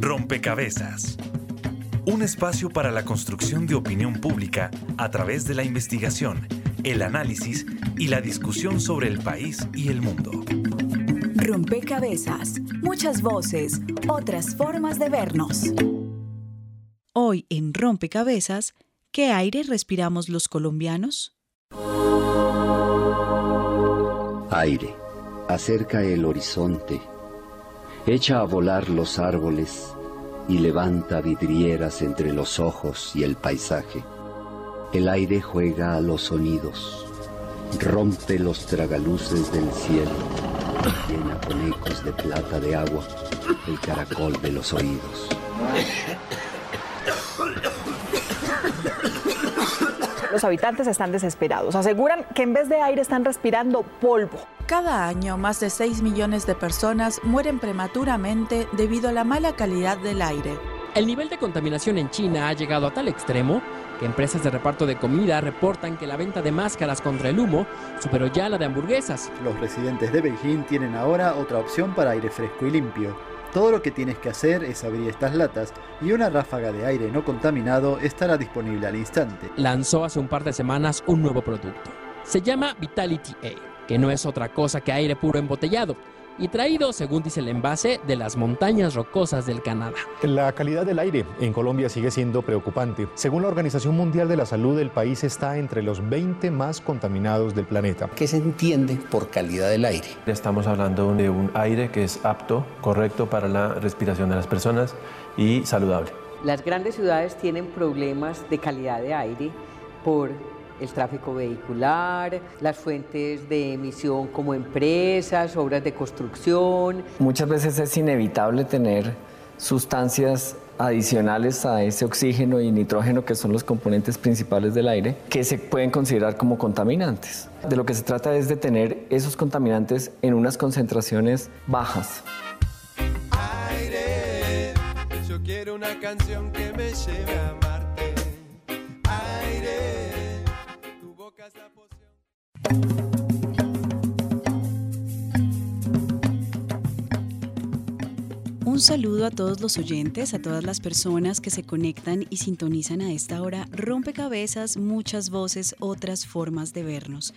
Rompecabezas. Un espacio para la construcción de opinión pública a través de la investigación, el análisis y la discusión sobre el país y el mundo. Rompecabezas. Muchas voces, otras formas de vernos. Hoy en Rompecabezas, ¿qué aire respiramos los colombianos? Aire, acerca el horizonte, echa a volar los árboles y levanta vidrieras entre los ojos y el paisaje. El aire juega a los sonidos, rompe los tragaluces del cielo, llena con ecos de plata de agua el caracol de los oídos. Los habitantes están desesperados. Aseguran que en vez de aire están respirando polvo. Cada año, más de 6 millones de personas mueren prematuramente debido a la mala calidad del aire. El nivel de contaminación en China ha llegado a tal extremo que empresas de reparto de comida reportan que la venta de máscaras contra el humo superó ya la de hamburguesas. Los residentes de Beijing tienen ahora otra opción para aire fresco y limpio. Todo lo que tienes que hacer es abrir estas latas y una ráfaga de aire no contaminado estará disponible al instante. Lanzó hace un par de semanas un nuevo producto. Se llama Vitality Air, que no es otra cosa que aire puro embotellado y traído, según dice el envase, de las montañas rocosas del Canadá. La calidad del aire en Colombia sigue siendo preocupante. Según la Organización Mundial de la Salud, el país está entre los 20 más contaminados del planeta. ¿Qué se entiende por calidad del aire? Estamos hablando de un aire que es apto, correcto para la respiración de las personas y saludable. Las grandes ciudades tienen problemas de calidad de aire por el tráfico vehicular, las fuentes de emisión como empresas, obras de construcción. Muchas veces es inevitable tener sustancias adicionales a ese oxígeno y nitrógeno que son los componentes principales del aire que se pueden considerar como contaminantes. De lo que se trata es de tener esos contaminantes en unas concentraciones bajas. Aire, yo quiero una canción que me lleve a Un saludo a todos los oyentes, a todas las personas que se conectan y sintonizan a esta hora. Rompecabezas, muchas voces, otras formas de vernos.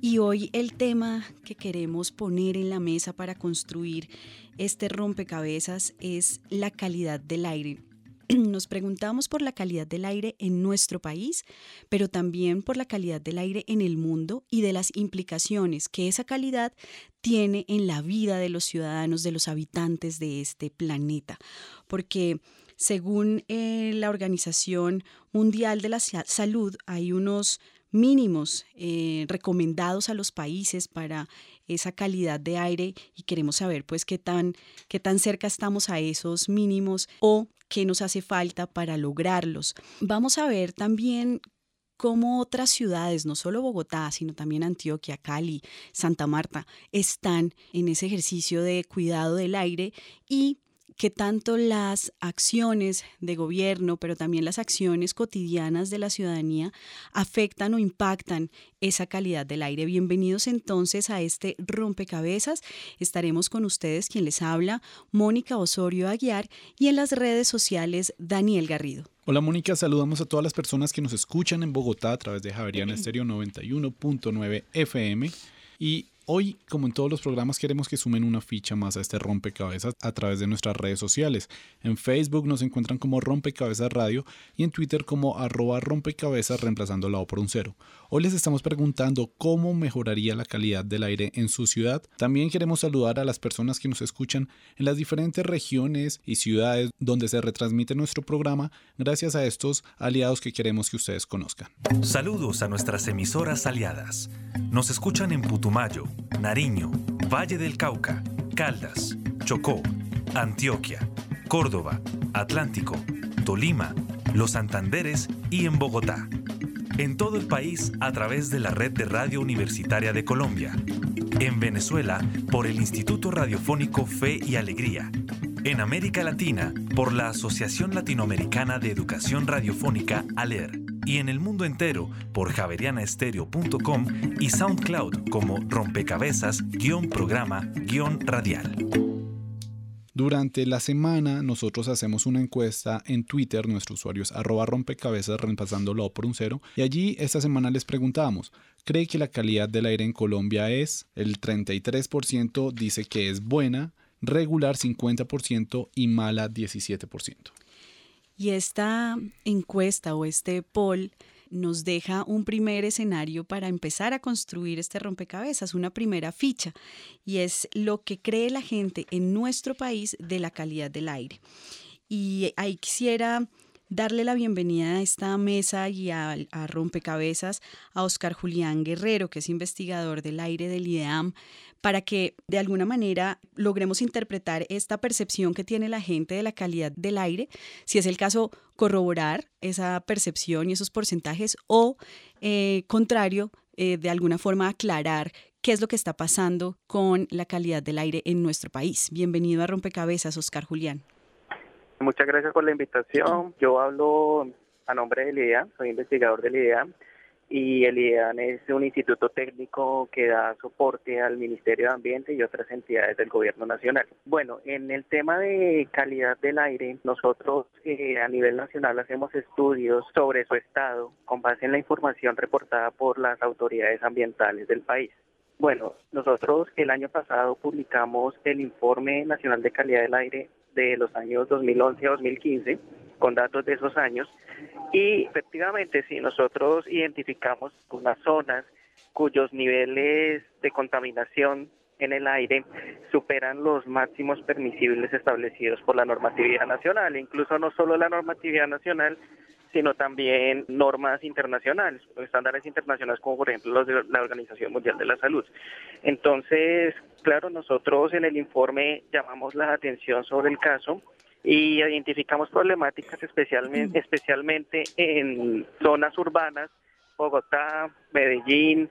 Y hoy el tema que queremos poner en la mesa para construir este rompecabezas es la calidad del aire nos preguntamos por la calidad del aire en nuestro país, pero también por la calidad del aire en el mundo y de las implicaciones que esa calidad tiene en la vida de los ciudadanos, de los habitantes de este planeta. Porque según eh, la Organización Mundial de la Salud, hay unos mínimos eh, recomendados a los países para esa calidad de aire y queremos saber pues qué tan, qué tan cerca estamos a esos mínimos o qué nos hace falta para lograrlos. Vamos a ver también cómo otras ciudades, no solo Bogotá, sino también Antioquia, Cali, Santa Marta, están en ese ejercicio de cuidado del aire y que tanto las acciones de gobierno, pero también las acciones cotidianas de la ciudadanía afectan o impactan esa calidad del aire. Bienvenidos entonces a este rompecabezas. Estaremos con ustedes quien les habla, Mónica Osorio Aguiar, y en las redes sociales, Daniel Garrido. Hola Mónica, saludamos a todas las personas que nos escuchan en Bogotá a través de Javeriana Estéreo 91.9 FM y Hoy, como en todos los programas, queremos que sumen una ficha más a este rompecabezas a través de nuestras redes sociales. En Facebook nos encuentran como Rompecabezas Radio y en Twitter como arroba rompecabezas reemplazando la O por un cero. Hoy les estamos preguntando cómo mejoraría la calidad del aire en su ciudad. También queremos saludar a las personas que nos escuchan en las diferentes regiones y ciudades donde se retransmite nuestro programa gracias a estos aliados que queremos que ustedes conozcan. Saludos a nuestras emisoras aliadas. Nos escuchan en Putumayo, Nariño, Valle del Cauca, Caldas, Chocó, Antioquia, Córdoba, Atlántico, Tolima, Los Santanderes y en Bogotá. En todo el país a través de la red de Radio Universitaria de Colombia. En Venezuela por el Instituto Radiofónico Fe y Alegría. En América Latina por la Asociación Latinoamericana de Educación Radiofónica ALER y en el mundo entero por javerianaestereo.com y SoundCloud como rompecabezas-programa-radial. Durante la semana nosotros hacemos una encuesta en Twitter, nuestro usuario es arroba rompecabezas reemplazándolo por un cero, y allí esta semana les preguntamos, ¿cree que la calidad del aire en Colombia es? El 33% dice que es buena, regular 50% y mala 17%. Y esta encuesta o este poll nos deja un primer escenario para empezar a construir este rompecabezas, una primera ficha, y es lo que cree la gente en nuestro país de la calidad del aire. Y ahí quisiera darle la bienvenida a esta mesa y a, rompecabezas a Oscar Julián Guerrero, que es investigador del aire del IDEAM, para que de alguna manera logremos interpretar esta percepción que tiene la gente de la calidad del aire, si es el caso, corroborar esa percepción y esos porcentajes o, eh, contrario, eh, de alguna forma aclarar qué es lo que está pasando con la calidad del aire en nuestro país. Bienvenido a Rompecabezas, Oscar Julián. Muchas gracias por la invitación. Yo hablo a nombre del IDEA, soy investigador del IDEA y el IDEAN es un instituto técnico que da soporte al Ministerio de Ambiente y otras entidades del Gobierno Nacional. Bueno, en el tema de calidad del aire, nosotros eh, a nivel nacional hacemos estudios sobre su estado con base en la información reportada por las autoridades ambientales del país. Bueno, nosotros el año pasado publicamos el Informe Nacional de Calidad del Aire de los años 2011 a 2015 con datos de esos años. Y efectivamente si nosotros identificamos unas zonas cuyos niveles de contaminación en el aire superan los máximos permisibles establecidos por la normatividad nacional, incluso no solo la normatividad nacional, sino también normas internacionales, estándares internacionales como por ejemplo los de la Organización Mundial de la Salud. Entonces, claro, nosotros en el informe llamamos la atención sobre el caso y identificamos problemáticas especialmente, especialmente en zonas urbanas, Bogotá, Medellín,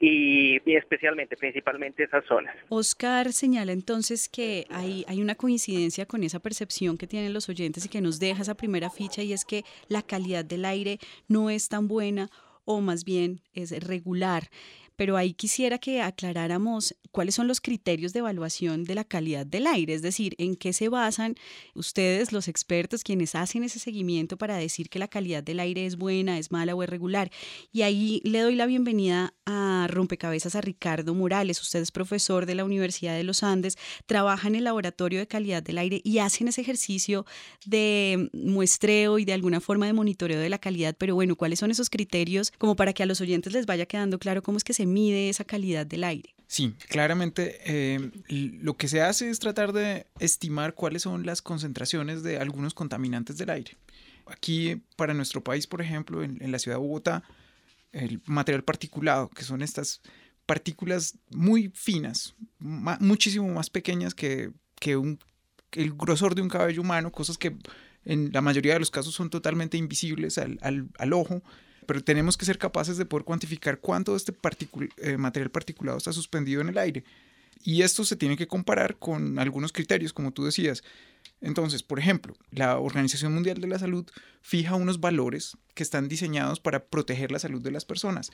y, especialmente, principalmente esas zonas. Oscar señala entonces que hay, hay una coincidencia con esa percepción que tienen los oyentes y que nos deja esa primera ficha y es que la calidad del aire no es tan buena o más bien es regular pero ahí quisiera que aclaráramos cuáles son los criterios de evaluación de la calidad del aire, es decir, en qué se basan ustedes, los expertos, quienes hacen ese seguimiento para decir que la calidad del aire es buena, es mala o es regular. Y ahí le doy la bienvenida a Rompecabezas a Ricardo Morales. Usted es profesor de la Universidad de los Andes, trabaja en el laboratorio de calidad del aire y hacen ese ejercicio de muestreo y de alguna forma de monitoreo de la calidad. Pero bueno, ¿cuáles son esos criterios como para que a los oyentes les vaya quedando claro cómo es que se mide esa calidad del aire? Sí, claramente eh, lo que se hace es tratar de estimar cuáles son las concentraciones de algunos contaminantes del aire. Aquí, para nuestro país, por ejemplo, en, la ciudad de Bogotá, el material particulado, que son estas partículas muy finas, muchísimo más pequeñas que, el grosor de un cabello humano, cosas que en la mayoría de los casos son totalmente invisibles al ojo, pero tenemos que ser capaces de poder cuantificar cuánto este eh, material particulado está suspendido en el aire. Y esto se tiene que comparar con algunos criterios, como tú decías. Entonces, por ejemplo, la Organización Mundial de la Salud fija unos valores que están diseñados para proteger la salud de las personas.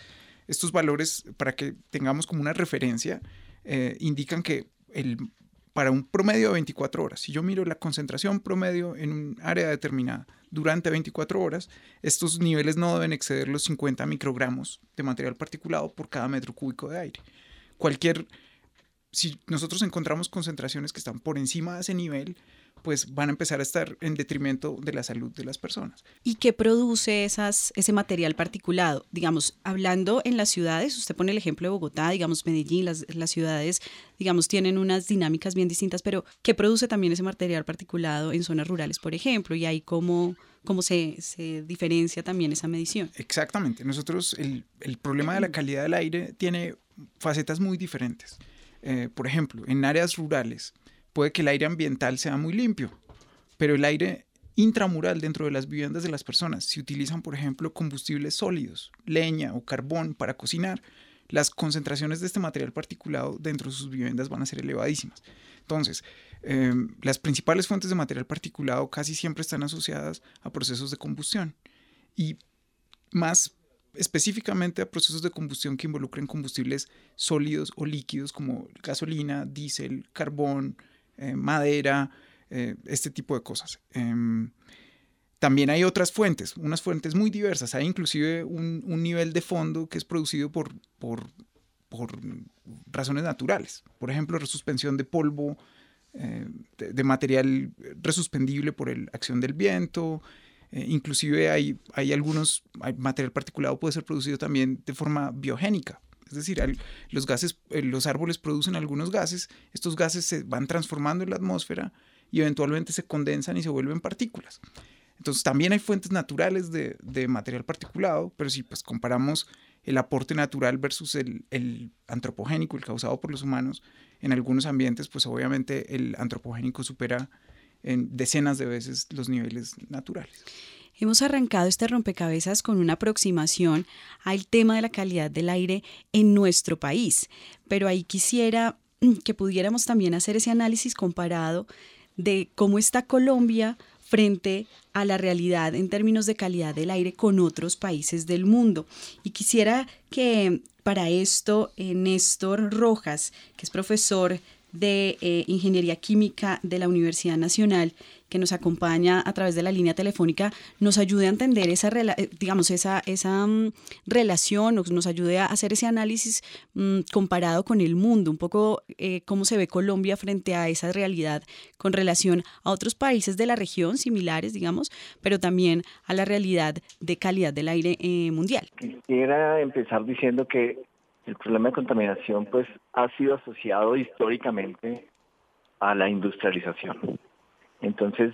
Estos valores, para que tengamos como una referencia, eh, indican que el, para un promedio de 24 horas, si yo miro la concentración promedio en un área determinada durante 24 horas, estos niveles no deben exceder los 50 microgramos de material particulado por cada metro cúbico de aire. Cualquier, si nosotros encontramos concentraciones que están por encima de ese nivel, pues van a empezar a estar en detrimento de la salud de las personas. ¿Y qué produce esas, ese material particulado? Digamos, hablando en las ciudades, usted pone el ejemplo de Bogotá, digamos Medellín, las, las ciudades, digamos, tienen unas dinámicas bien distintas, pero ¿qué produce también ese material particulado en zonas rurales, por ejemplo? Y ahí cómo, cómo se, se diferencia también esa medición. Exactamente. Nosotros, el, el problema de la calidad del aire tiene facetas muy diferentes. Eh, por ejemplo, en áreas rurales, puede que el aire ambiental sea muy limpio, pero el aire intramural dentro de las viviendas de las personas, si utilizan, por ejemplo, combustibles sólidos, leña o carbón para cocinar, las concentraciones de este material particulado dentro de sus viviendas van a ser elevadísimas. Entonces, em, las principales fuentes de material particulado casi siempre están asociadas a procesos de combustión. Y más específicamente a procesos de combustión que involucren combustibles sólidos o líquidos como gasolina, diésel, carbón, eh, madera, eh, este tipo de cosas. Em, también hay otras fuentes, unas fuentes muy diversas. Hay inclusive un, nivel de fondo que es producido por, por, por, razones naturales. Por ejemplo, resuspensión de polvo, eh, de, material resuspendible por la acción del viento, inclusive hay, hay algunos, material particulado puede ser producido también de forma biogénica. Es decir, los gases, eh, los árboles producen algunos gases, estos gases se van transformando en la atmósfera y eventualmente se condensan y se vuelven partículas. Entonces también hay fuentes naturales de, material particulado, pero si pues comparamos el aporte natural versus el, antropogénico, el causado por los humanos, en algunos ambientes, pues obviamente el antropogénico supera en decenas de veces los niveles naturales. Hemos arrancado este rompecabezas con una aproximación al tema de la calidad del aire en nuestro país, pero ahí quisiera que pudiéramos también hacer ese análisis comparado de cómo está Colombia frente a la realidad en términos de calidad del aire con otros países del mundo. Y quisiera que para esto eh, Néstor Rojas, que es profesor de eh, Ingeniería Química de la Universidad Nacional, que nos acompaña a través de la línea telefónica, nos ayude a entender esa, eh, digamos, esa, esa mm, relación, nos, ayude a hacer ese análisis mm, comparado con el mundo, un poco eh, cómo se ve Colombia frente a esa realidad con relación a otros países de la región similares, digamos, pero también a la realidad de calidad del aire mundial. Quisiera empezar diciendo que el problema de contaminación pues ha sido asociado históricamente a la industrialización. Entonces,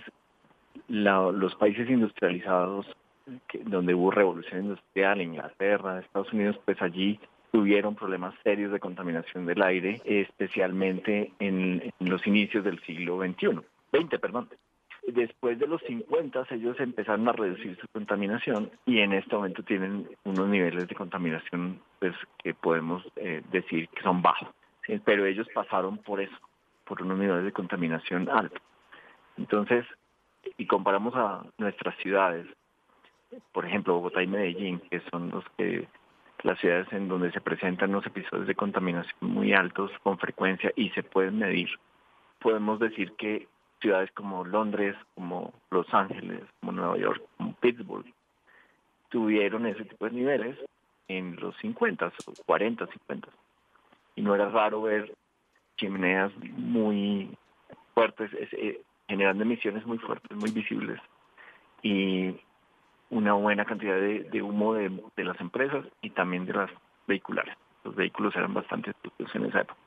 los países industrializados, donde hubo revolución industrial, Inglaterra, Estados Unidos, pues allí tuvieron problemas serios de contaminación del aire, especialmente en, en los inicios del siglo XXI, 20, perdón. Después de los 50 ellos empezaron a reducir su contaminación y en este momento tienen unos niveles de contaminación pues que podemos eh, decir que son bajos. Pero ellos pasaron por eso, por unos niveles de contaminación altos. Entonces, y comparamos a nuestras ciudades, por ejemplo Bogotá y Medellín, que son los que las ciudades en donde se presentan los episodios de contaminación muy altos con frecuencia y se pueden medir, podemos decir que ciudades como Londres, como Los Ángeles, como Nueva York, como Pittsburgh, tuvieron ese tipo de niveles en los 50, 40, 50. Y no era raro ver chimeneas muy fuertes, eh, generando emisiones muy fuertes, muy visibles, y una buena cantidad de, humo de, las empresas y también de las vehiculares. Los vehículos eran bastante sucios en esa época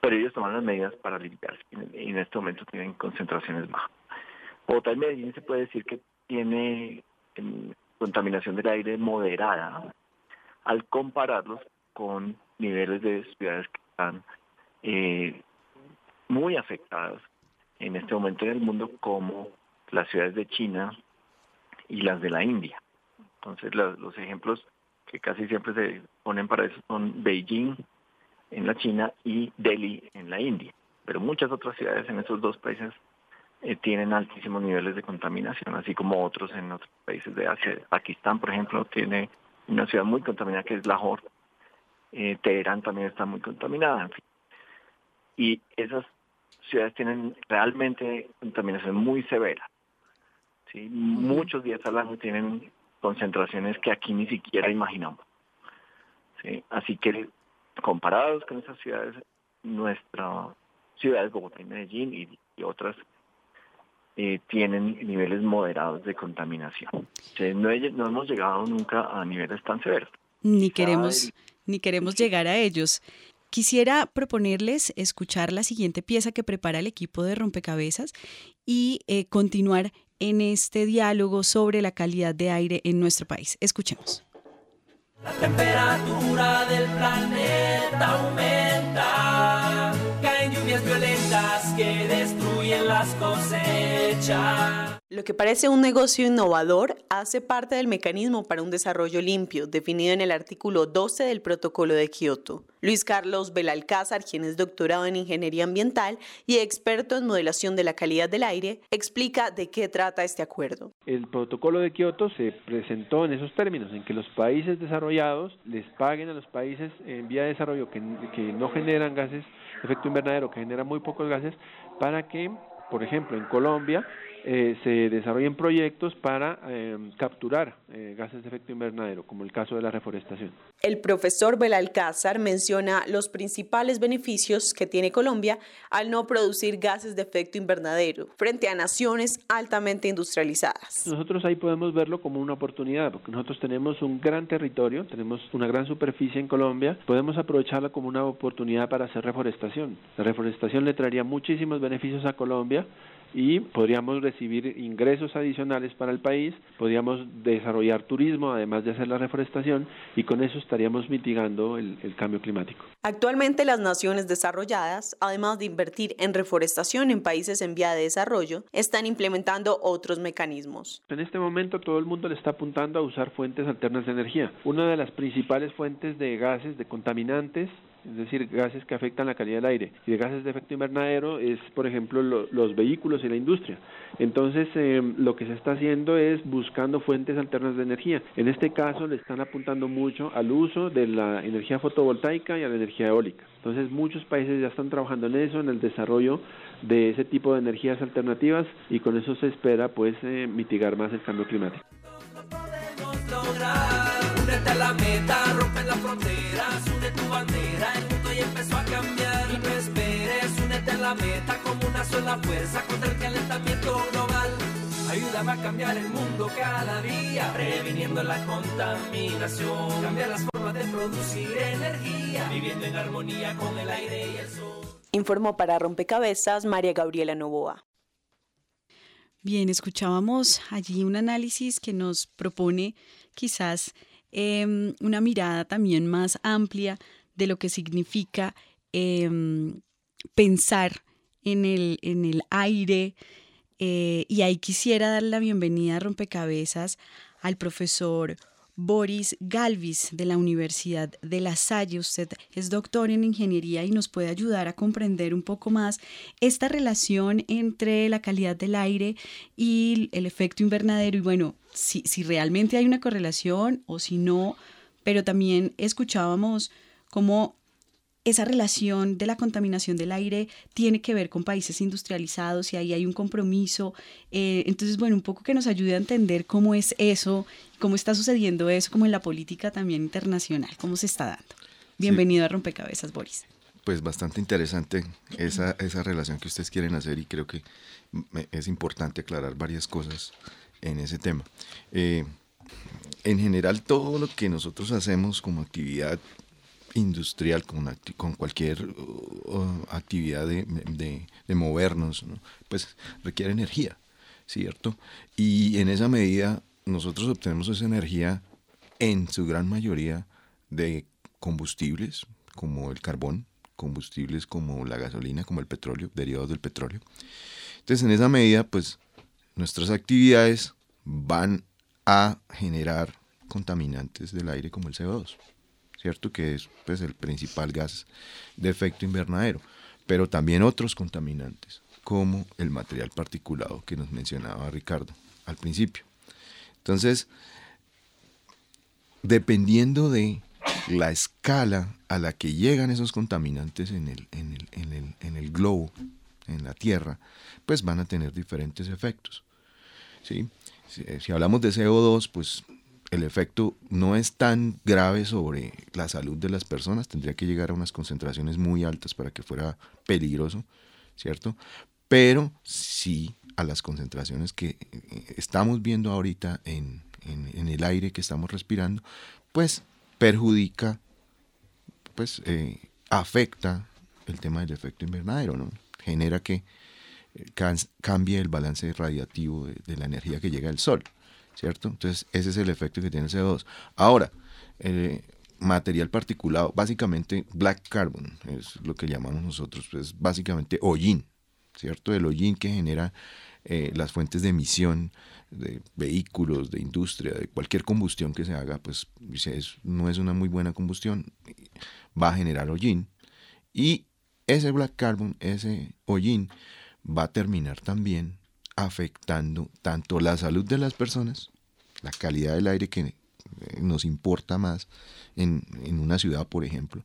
pero ellos toman las medidas para limpiarse y en este momento tienen concentraciones bajas. Bogotá y Medellín se puede decir que tiene em, contaminación del aire moderada al compararlos con niveles de ciudades que están eh, muy afectadas en este momento en el mundo como las ciudades de China y las de la India. Entonces los ejemplos que casi siempre se ponen para eso son Beijing, en la China y Delhi en la India. Pero muchas otras ciudades en esos dos países eh, tienen altísimos niveles de contaminación, así como otros en otros países de Asia. Pakistán, por ejemplo, tiene una ciudad muy contaminada que es Lahore. Eh, Teherán también está muy contaminada, en fin. Y esas ciudades tienen realmente contaminación muy severa. ¿sí? Muchos días al año tienen concentraciones que aquí ni siquiera imaginamos. ¿sí? Así que comparados con esas ciudades, nuestras ciudades, Bogotá y Medellín y, otras, eh, tienen niveles moderados de contaminación. no, no, hemos llegado nunca a niveles tan severos. Ni queremos, ni queremos llegar a ellos. Quisiera proponerles escuchar la siguiente pieza que prepara el equipo de rompecabezas y eh, continuar en este diálogo sobre la calidad de aire en nuestro país. Escuchemos. La temperatura del planeta aumenta, caen lluvias violentas que destruyen las cosechas. Lo que parece un negocio innovador hace parte del mecanismo para un desarrollo limpio definido en el artículo 12 del Protocolo de Kioto. Luis Carlos Belalcázar, quien es doctorado en Ingeniería Ambiental y experto en modelación de la calidad del aire, explica de qué trata este acuerdo. El Protocolo de Kioto se presentó en esos términos, en que los países desarrollados les paguen a los países en vía de desarrollo que, que no generan gases de efecto invernadero, que generan muy pocos gases, para que, por ejemplo, en Colombia, eh, se desarrollen proyectos para eh, capturar eh, gases de efecto invernadero, como el caso de la reforestación. El profesor Belalcázar menciona los principales beneficios que tiene Colombia al no producir gases de efecto invernadero frente a naciones altamente industrializadas. Nosotros ahí podemos verlo como una oportunidad, porque nosotros tenemos un gran territorio, tenemos una gran superficie en Colombia, podemos aprovecharla como una oportunidad para hacer reforestación. La reforestación le traería muchísimos beneficios a Colombia y podríamos recibir ingresos adicionales para el país, podríamos desarrollar turismo además de hacer la reforestación y con eso estaríamos mitigando el, el, cambio climático. Actualmente las naciones desarrolladas, además de invertir en reforestación en países en vía de desarrollo, están implementando otros mecanismos. En este momento todo el mundo le está apuntando a usar fuentes alternas de energía. Una de las principales fuentes de gases, de contaminantes, es decir, gases que afectan la calidad del aire, y de gases de efecto invernadero es, por ejemplo, lo, los vehículos y la industria. Entonces, eh, lo que se está haciendo es buscando fuentes alternas de energía. En este caso, le están apuntando mucho al uso de la energía fotovoltaica y a la energía eólica. Entonces, muchos países ya están trabajando en eso, en el desarrollo de ese tipo de energías alternativas, y con eso se espera, pues, eh, mitigar más el cambio climático. Únete a la meta, rompe las fronteras, une tu bandera, empezó a cambiar. Y no esperes, únete a la meta como una sola fuerza contra el calentamiento global. Ayúdame a cambiar el mundo cada día, previniendo la contaminación. Cambia las formas de producir energía, viviendo en armonía con el aire y el sol. Informó para Rompecabezas María Gabriela Novoa. Bien, escuchábamos allí un análisis que nos propone quizás eh, una mirada también más amplia de lo que significa eh, pensar en el, en el aire. Eh, y ahí quisiera dar la bienvenida a Rompecabezas al profesor Boris Galvis de la Universidad de La Salle. Usted es doctor en ingeniería y nos puede ayudar a comprender un poco más esta relación entre la calidad del aire y el efecto invernadero. Y bueno, si, si realmente hay una correlación o si no, pero también escuchábamos cómo esa relación de la contaminación del aire tiene que ver con países industrializados y ahí hay un compromiso. Eh, entonces, bueno, un poco que nos ayude a entender cómo es eso, cómo está sucediendo eso, como en la política también internacional, cómo se está dando. Bienvenido sí. a Rompecabezas, Boris. Pues bastante interesante esa, esa relación que ustedes quieren hacer y creo que es importante aclarar varias cosas en ese tema. Eh, en general, todo lo que nosotros hacemos como actividad industrial, con, cualquier uh, actividad de, de, de movernos, ¿no? pues requiere energía, ¿cierto? Y en esa medida nosotros obtenemos esa energía en su gran mayoría de combustibles, como el carbón, combustibles como la gasolina, como el petróleo, derivados del petróleo. Entonces, en esa medida, pues nuestras actividades van a generar contaminantes del aire como el CO2. ¿Cierto? Que es pues, el principal gas de efecto invernadero, pero también otros contaminantes, como el material particulado que nos mencionaba Ricardo al principio. Entonces, dependiendo de la escala a la que llegan esos contaminantes en el, en el, en el, en el globo, en la Tierra, pues van a tener diferentes efectos. ¿sí? Si, si hablamos de CO2, pues el efecto no es tan grave sobre la salud de las personas, tendría que llegar a unas concentraciones muy altas para que fuera peligroso, ¿cierto? Pero sí a las concentraciones que estamos viendo ahorita en el aire que estamos respirando, pues perjudica, pues eh, afecta el tema del efecto invernadero, ¿no? Genera que eh, cambie el balance radiativo de, de la energía que llega del sol. ¿Cierto? Entonces, ese es el efecto que tiene el CO2. Ahora, eh, material particulado, básicamente black carbon, es lo que llamamos nosotros, es básicamente hollín, ¿cierto? El hollín que genera eh, las fuentes de emisión de vehículos, de industria, de cualquier combustión que se haga, pues no es una muy buena combustión, va a generar hollín. Y ese black carbon, ese hollín, va a terminar también afectando tanto la salud de las personas, la calidad del aire que eh, nos importa más en, una ciudad, por ejemplo,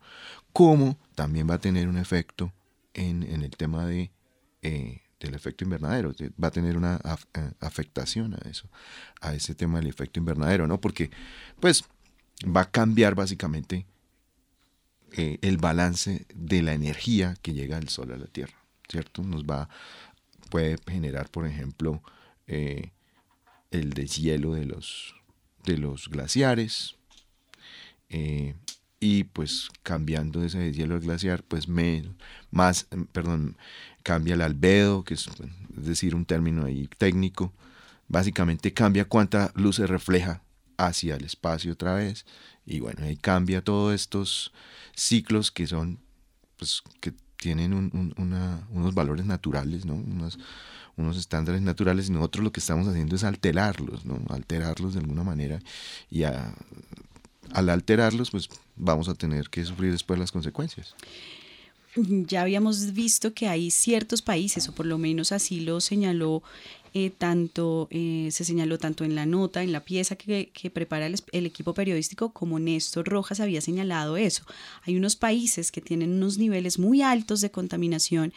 como también va a tener un efecto en, el tema de, eh, del efecto invernadero, va a tener una eh, afectación a eso, a ese tema del efecto invernadero, ¿no? Porque, pues, va a cambiar básicamente el balance de la energía que llega del sol a la Tierra, ¿cierto? Nos va puede generar, por ejemplo, eh, el deshielo de los, de los glaciares. Eh, y pues cambiando ese deshielo del glaciar, pues más, perdón, cambia el albedo, que es, es decir, un término ahí técnico. Básicamente cambia cuánta luz se refleja hacia el espacio otra vez. Y bueno, ahí cambia todos estos ciclos que son, pues, que tienen unos valores naturales, ¿no? Unos, unos estándares naturales y nosotros lo que estamos haciendo es alterarlos, ¿no? Alterarlos de alguna manera y al alterarlos pues vamos a tener que sufrir después las consecuencias. Ya habíamos visto que hay ciertos países, o por lo menos así lo señaló eh, tanto, eh, se señaló tanto en la nota, en la pieza que, prepara el, equipo periodístico, como Néstor Rojas había señalado eso. Hay unos países que tienen unos niveles muy altos de contaminación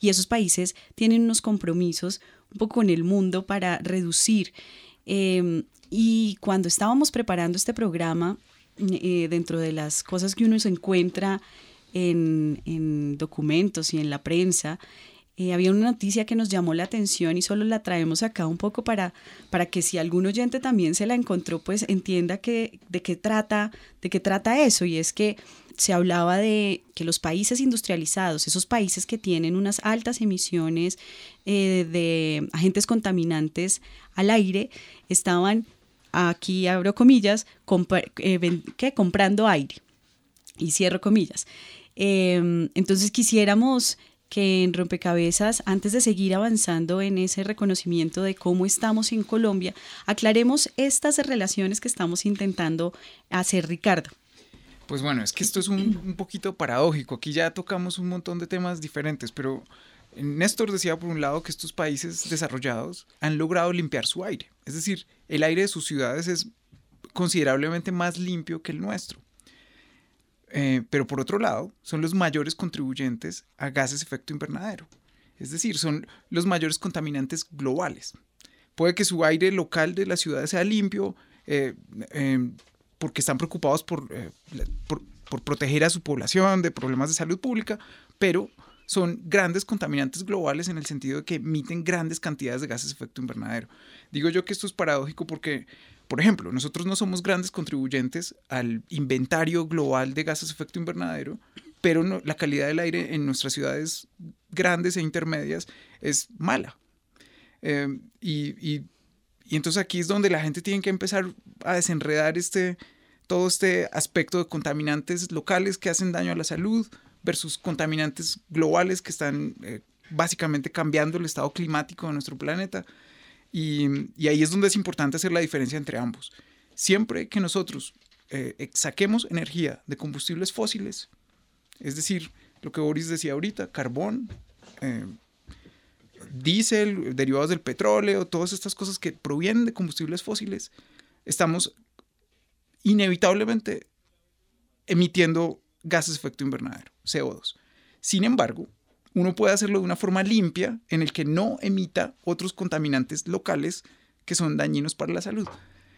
y esos países tienen unos compromisos un poco con el mundo para reducir. Em, y cuando estábamos preparando este programa, eh, dentro de las cosas que uno se encuentra en, documentos y en la prensa, eh, había una noticia que nos llamó la atención y solo la traemos acá un poco para, para que si algún oyente también se la encontró, pues entienda que, de, qué trata, de qué trata eso. Y es que se hablaba de que los países industrializados, esos países que tienen unas altas emisiones eh, de agentes contaminantes al aire, estaban, aquí abro comillas, eh, comprando aire. Y cierro comillas. Em, entonces quisiéramos que en Rompecabezas, antes de seguir avanzando en ese reconocimiento de cómo estamos en Colombia, aclaremos estas relaciones que estamos intentando hacer, Ricardo. Pues bueno, es que esto es un, poquito paradójico. Aquí ya tocamos un montón de temas diferentes, pero Néstor decía por un lado que estos países desarrollados han logrado limpiar su aire. Es decir, el aire de sus ciudades es considerablemente más limpio que el nuestro. Eh, pero por otro lado, son los mayores contribuyentes a gases de efecto invernadero. Es decir, son los mayores contaminantes globales. Puede que su aire local de la ciudad sea limpio eh, em, porque están preocupados por, eh, por, por proteger a su población de problemas de salud pública, pero son grandes contaminantes globales en el sentido de que emiten grandes cantidades de gases de efecto invernadero. Digo yo que esto es paradójico porque por ejemplo, nosotros no somos grandes contribuyentes al inventario global de gases de efecto invernadero, pero la calidad del aire en nuestras ciudades grandes e intermedias es mala. Em, y, entonces aquí es donde la gente tiene que empezar a desenredar este, todo este aspecto de contaminantes locales que hacen daño a la salud versus contaminantes globales que están eh, básicamente cambiando el estado climático de nuestro planeta. Y, ahí es donde es importante hacer la diferencia entre ambos. Siempre que nosotros eh, saquemos energía de combustibles fósiles, es decir, lo que Boris decía ahorita, carbón, eh, diésel, derivados del petróleo, todas estas cosas que provienen de combustibles fósiles, estamos inevitablemente emitiendo gases de efecto invernadero, CO2. Sin embargo, uno puede hacerlo de una forma limpia en el que no emita otros contaminantes locales que son dañinos para la salud.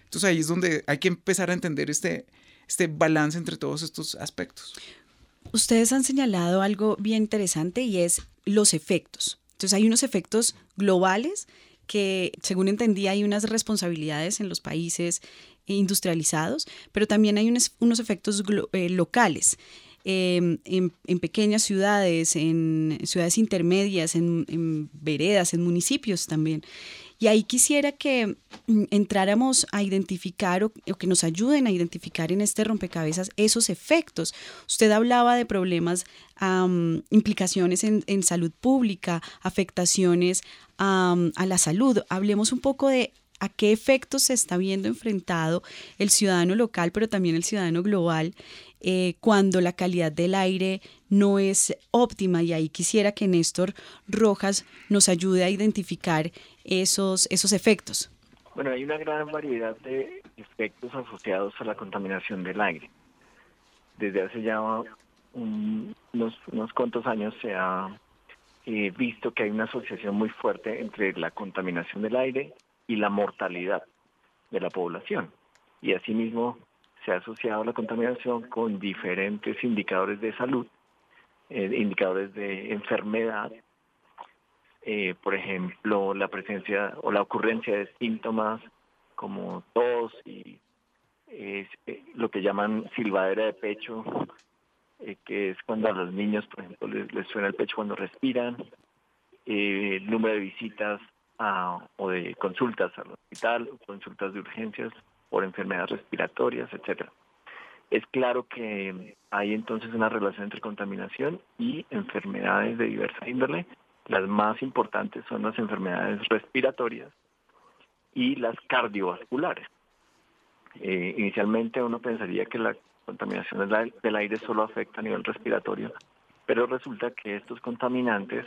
Entonces ahí es donde hay que empezar a entender este, este balance entre todos estos aspectos. Ustedes han señalado algo bien interesante y es los efectos. Entonces hay unos efectos globales que, según entendí, hay unas responsabilidades en los países industrializados, pero también hay unos, unos efectos eh, locales. Em, en, pequeñas ciudades, en ciudades intermedias, en, veredas, en municipios también. Y ahí quisiera que mm, entráramos a identificar o, que nos ayuden a identificar en este rompecabezas esos efectos. Usted hablaba de problemas, implicaciones en, salud pública, afectaciones a la salud. Hablemos un poco de a qué efectos se está viendo enfrentado el ciudadano local, pero también el ciudadano global, eh, cuando la calidad del aire no es óptima. Y ahí quisiera que Néstor Rojas nos ayude a identificar esos, esos efectos. Bueno, hay una gran variedad de efectos asociados a la contaminación del aire. Desde hace ya unos, unos cuantos años se ha eh, visto que hay una asociación muy fuerte entre la contaminación del aire y la mortalidad de la población. Y asimismo se ha asociado la contaminación con diferentes indicadores de salud, eh, indicadores de enfermedad, eh, por ejemplo, la presencia o la ocurrencia de síntomas como tos y eh, lo que llaman silbadera de pecho, que es cuando a los niños, por ejemplo, les, suena el pecho cuando respiran, el número de visitas o de consultas al hospital, consultas de urgencias por enfermedades respiratorias, etcétera. Es claro que hay entonces una relación entre contaminación y enfermedades de diversa índole. Las más importantes son las enfermedades respiratorias y las cardiovasculares. Eh, inicialmente uno pensaría que la contaminación del aire solo afecta a nivel respiratorio, pero resulta que estos contaminantes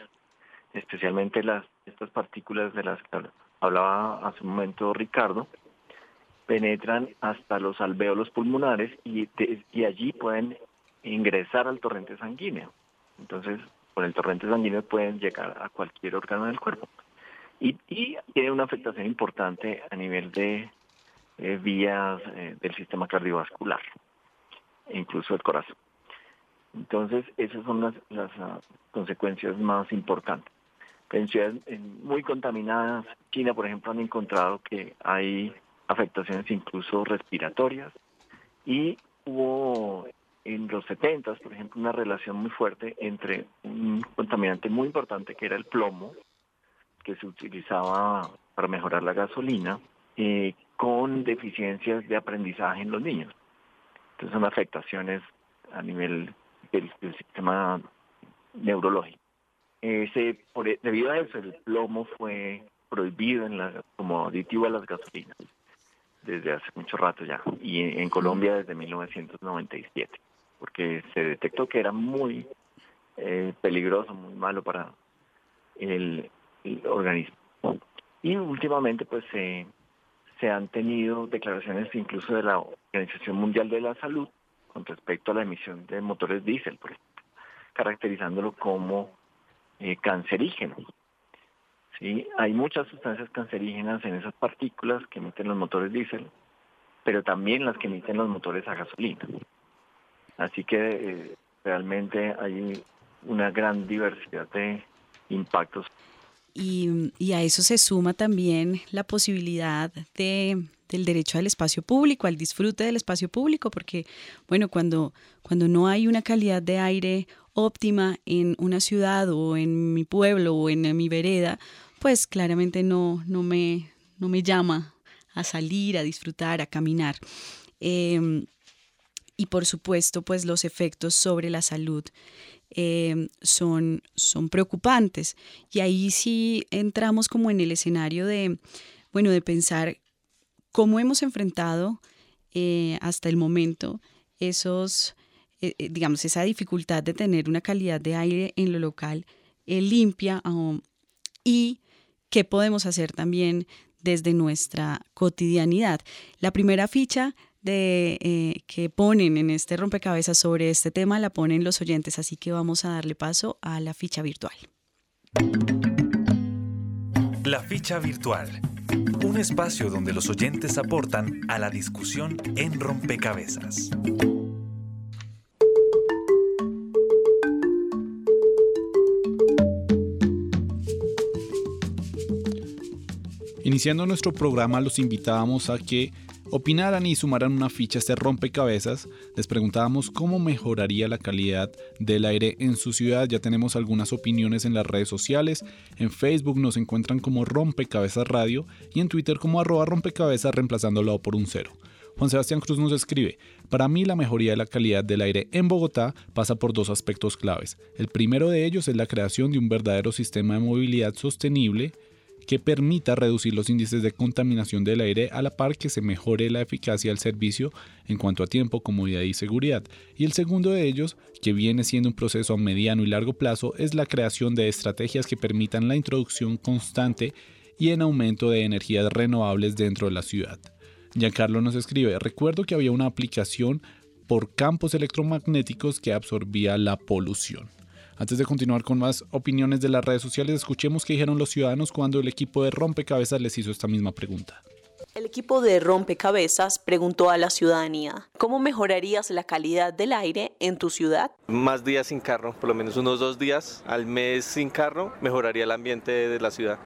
especialmente las estas partículas de las que hablaba hace un momento Ricardo, penetran hasta los alvéolos pulmonares y, y allí pueden ingresar al torrente sanguíneo. Entonces, con el torrente sanguíneo pueden llegar a cualquier órgano del cuerpo. Y, y tiene una afectación importante a nivel de eh, vías eh, del sistema cardiovascular, e incluso el corazón. Entonces, esas son las, las ah, consecuencias más importantes en ciudades muy contaminadas, China, por ejemplo, han encontrado que hay afectaciones incluso respiratorias y hubo en los 70, por ejemplo, una relación muy fuerte entre un contaminante muy importante que era el plomo, que se utilizaba para mejorar la gasolina, eh, con deficiencias de aprendizaje en los niños. Entonces son afectaciones a nivel del sistema neurológico. Ese, e, debido a eso, el plomo fue prohibido en la, como aditivo a las gasolinas desde hace mucho rato ya, y en, Colombia desde 1997, porque se detectó que era muy eh, peligroso, muy malo para el, organismo. Y últimamente pues se, se han tenido declaraciones incluso de la Organización Mundial de la Salud con respecto a la emisión de motores diésel, por ejemplo, caracterizándolo como eh, cancerígenos. ¿Sí? Hay muchas sustancias cancerígenas en esas partículas que emiten los motores diésel, pero también las que emiten los motores a gasolina. Así que eh, realmente hay una gran diversidad de impactos. Y, y, a eso se suma también la posibilidad de, del derecho al espacio público, al disfrute del espacio público, porque, bueno, cuando, cuando no hay una calidad de aire óptima en una ciudad o en mi pueblo o en mi vereda, pues claramente no, no, me, no me llama a salir, a disfrutar, a caminar. Em, y por supuesto, pues los efectos sobre la salud em, son, son preocupantes. Y ahí sí entramos como en el escenario de, bueno, de pensar cómo hemos enfrentado eh, hasta el momento esos eh, eh, digamos, esa dificultad de tener una calidad de aire en lo local limpia y qué podemos hacer también desde nuestra cotidianidad. La primera ficha de, que ponen en este rompecabezas sobre este tema la ponen los oyentes, así que vamos a darle paso a la ficha virtual. La ficha virtual. Un espacio donde los oyentes aportan a la discusión en rompecabezas. Iniciando nuestro programa los invitábamos a que opinaran y sumaran una ficha a este rompecabezas. Les preguntábamos cómo mejoraría la calidad del aire en su ciudad. Ya tenemos algunas opiniones en las redes sociales. En Facebook nos encuentran como Rompecabezas Radio y en Twitter como arroba rompecabezas reemplazándolo por un cero. Juan Sebastián Cruz nos escribe, para mí la mejoría de la calidad del aire en Bogotá pasa por dos aspectos claves. El primero de ellos es la creación de un verdadero sistema de movilidad sostenible que permita reducir los índices de contaminación del aire a la par que se mejore la eficacia del servicio en cuanto a tiempo, comodidad y seguridad. Y el segundo de ellos, que viene siendo un proceso a mediano y largo plazo, es la creación de estrategias que permitan la introducción constante y en aumento de energías renovables dentro de la ciudad. Giancarlo nos escribe, recuerdo que había una aplicación por campos electromagnéticos que absorbía la polución. Antes de continuar con más opiniones de las redes sociales, escuchemos qué dijeron los ciudadanos cuando el equipo de Rompecabezas les hizo esta misma pregunta. El equipo de Rompecabezas preguntó a la ciudadanía, ¿cómo mejorarías la calidad del aire en tu ciudad? Más días sin carro, por lo menos unos dos días al mes sin carro, mejoraría el ambiente de la ciudad.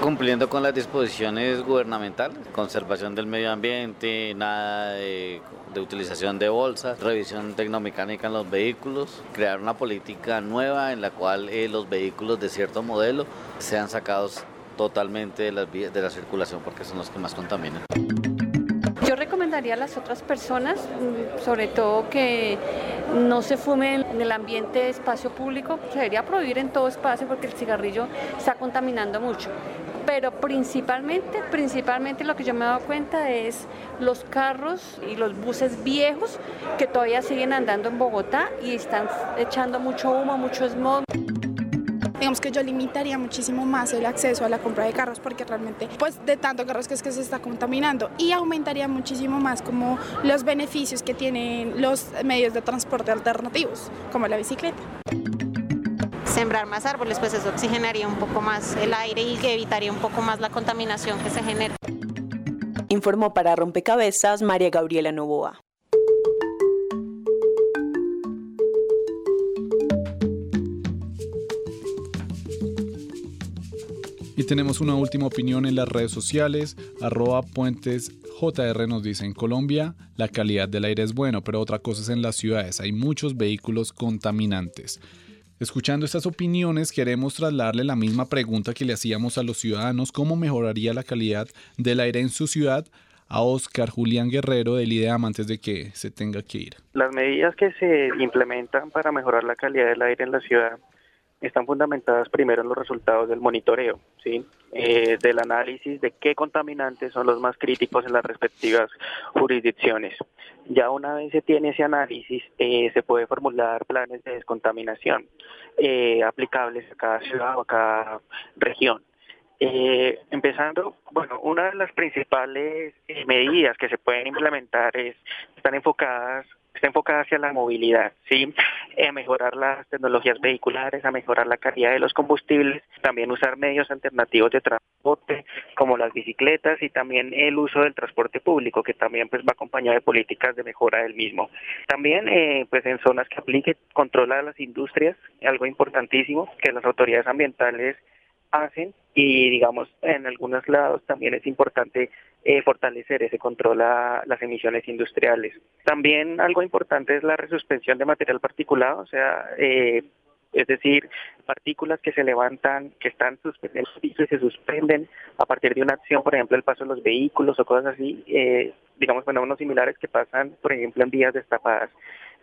Cumpliendo con las disposiciones gubernamentales, conservación del medio ambiente, nada de, utilización de bolsas, revisión tecnomecánica en los vehículos, crear una política nueva en la cual eh, los vehículos de cierto modelo sean sacados totalmente de, la circulación porque son los que más contaminan. Yo recomendaría a las otras personas, mm, sobre todo que no se fume en el ambiente de espacio público, se debería prohibir en todo espacio porque el cigarrillo está contaminando mucho pero principalmente, principalmente lo que yo me he dado cuenta es los carros y los buses viejos que todavía siguen andando en Bogotá y están echando mucho humo, mucho smog. Digamos que yo limitaría muchísimo más el acceso a la compra de carros porque realmente, pues de tanto carros que es que se está contaminando y aumentaría muchísimo más como los beneficios que tienen los medios de transporte alternativos, como la bicicleta sembrar más árboles, pues eso oxigenaría un poco más el aire y evitaría un poco más la contaminación que se genera. Informó para Rompecabezas María Gabriela Novoa. Y tenemos una última opinión en las redes sociales. Arroba Puentes JR nos dice, en Colombia la calidad del aire es bueno, pero otra cosa es en las ciudades. Hay muchos vehículos contaminantes. Escuchando estas opiniones, queremos trasladarle la misma pregunta que le hacíamos a los ciudadanos, ¿cómo mejoraría la calidad del aire en su ciudad? A Oscar Julián Guerrero del IDEAM antes de que se tenga que ir. Las medidas que se implementan para mejorar la calidad del aire en la ciudad están fundamentadas primero en los resultados del monitoreo, ¿sí? Eh, del análisis de qué contaminantes son los más críticos en las respectivas jurisdicciones. Ya una vez se tiene ese análisis, eh, se puede formular planes de descontaminación eh, aplicables a cada ciudad o a cada región. empezando, bueno, una de las principales medidas que se pueden implementar es, están enfocadas está enfocada hacia la movilidad, ¿sí? a mejorar las tecnologías vehiculares, a mejorar la calidad de los combustibles, también usar medios alternativos de transporte como las bicicletas y también el uso del transporte público que también pues va acompañado de políticas de mejora del mismo. También eh, pues en zonas que aplique control a las industrias, algo importantísimo que las autoridades ambientales hacen y digamos en algunos lados también es importante eh, fortalecer ese control a las emisiones industriales. También algo importante es la resuspensión de material particulado, o sea, eh, es decir, partículas que se levantan, que están suspendidas y se suspenden a partir de una acción, por ejemplo, el paso de los vehículos o cosas así, eh, digamos, fenómenos similares que pasan, por ejemplo, en vías destapadas.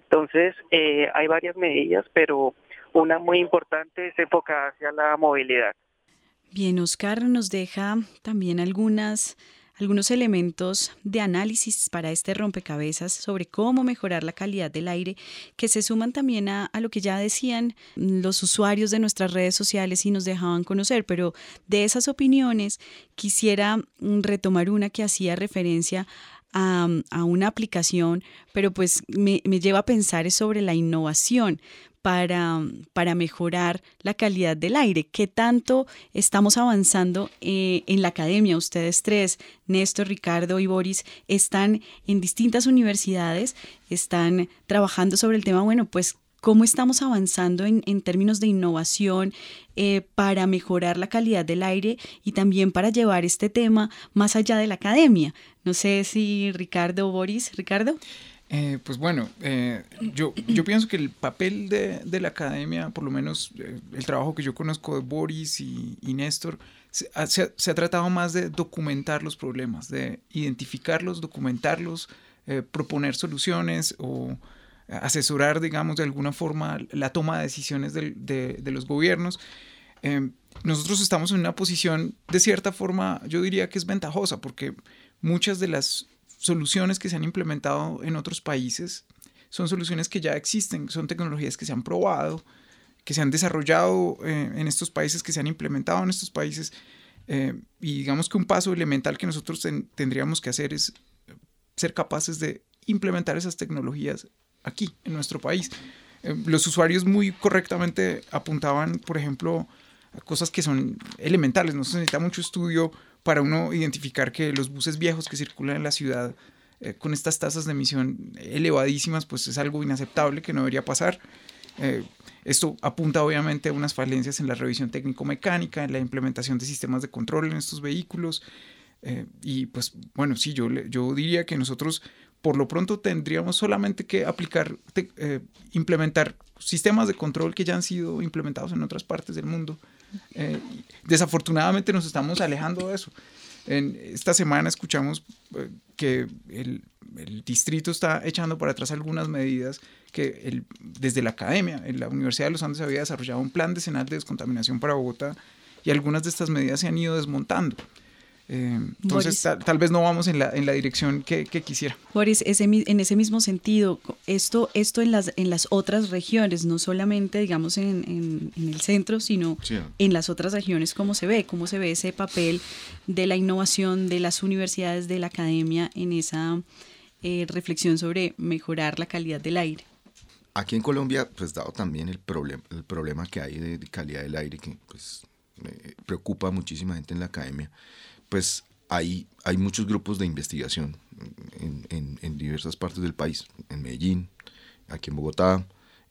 Entonces, eh, hay varias medidas, pero una muy importante es enfocada hacia la movilidad. Bien, Oscar nos deja también algunas algunos elementos de análisis para este rompecabezas sobre cómo mejorar la calidad del aire, que se suman también a, lo que ya decían los usuarios de nuestras redes sociales y nos dejaban conocer, pero de esas opiniones quisiera mm, retomar una que hacía referencia a, una aplicación, pero pues me, me, lleva a pensar sobre la innovación, para, para mejorar la calidad del aire. ¿Qué tanto estamos avanzando eh, en la academia? Ustedes tres, Néstor, Ricardo y Boris, están en distintas universidades, están trabajando sobre el tema, bueno, pues cómo estamos avanzando en, términos de innovación eh, para mejorar la calidad del aire y también para llevar este tema más allá de la academia. No sé si Ricardo o Boris. Ricardo. Eh, pues bueno, eh, yo, pienso que el papel de, la academia, por lo menos eh, el trabajo que yo conozco de Boris y, y Néstor, se ha, tratado más de documentar los problemas, de identificarlos, documentarlos, proponer soluciones o asesorar, digamos, de alguna forma la toma de decisiones de, de, de los gobiernos. nosotros estamos en una posición, de cierta forma, yo diría que es ventajosa, porque muchas de las soluciones que se han implementado en otros países son soluciones que ya existen, son tecnologías que se han probado, que se han desarrollado eh, en estos países, que se han implementado en estos países. Eh, y digamos que un paso elemental que nosotros ten, tendríamos que hacer es ser capaces de implementar esas tecnologías aquí, en nuestro país. Eh, los usuarios muy correctamente apuntaban, por ejemplo, a cosas que son elementales, no se necesita mucho estudio para uno identificar que los buses viejos que circulan en la ciudad eh, con estas tasas de emisión elevadísimas, pues es algo inaceptable que no debería pasar. Eh, esto apunta obviamente a unas falencias en la revisión técnico-mecánica, en la implementación de sistemas de control en estos vehículos. Eh, y pues bueno, sí, yo, yo diría que nosotros por lo pronto tendríamos solamente que aplicar, implementar sistemas de control que ya han sido implementados en otras partes del mundo eh, desafortunadamente nos estamos alejando de eso. En esta semana escuchamos eh, que el, distrito está echando para atrás algunas medidas que el, desde la academia, en la Universidad de los Andes había desarrollado un plan decenal de descontaminación para Bogotá y algunas de estas medidas se han ido desmontando. Eh, entonces, tal, tal, vez no vamos en la, en la dirección que, que quisiera. Boris, ese, en ese mismo sentido, esto, esto en, las, en las otras regiones, no solamente, digamos, en, en, en el centro, sino sí. en las otras regiones, ¿cómo se ve? ¿Cómo se ve ese papel de la innovación de las universidades, de la academia en esa eh, reflexión sobre mejorar la calidad del aire? Aquí en Colombia, pues dado también el, problem, el problema que hay de, de calidad del aire, que pues preocupa a muchísima gente en la academia, pues hay, hay muchos grupos de investigación en, en, en, diversas partes del país, en Medellín, aquí en Bogotá,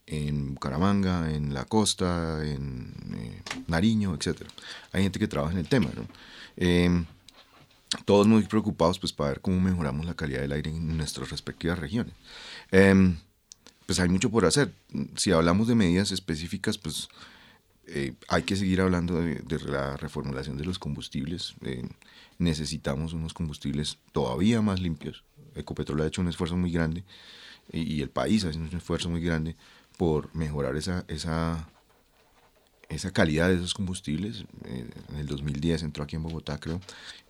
en Bucaramanga, en la costa, en eh, Nariño, etc. Hay gente que trabaja en el tema, ¿no? Eh, todos muy preocupados pues para ver cómo mejoramos la calidad del aire en nuestras respectivas regiones. Eh, pues hay mucho por hacer. Si hablamos de medidas específicas, pues eh, hay que seguir hablando de, la reformulación de los combustibles. Eh, necesitamos unos combustibles todavía más limpios. Ecopetrol ha hecho un esfuerzo muy grande y, el país ha hecho un esfuerzo muy grande por mejorar esa, esa, esa calidad de esos combustibles. Eh, en el 2010 entró aquí en Bogotá, creo,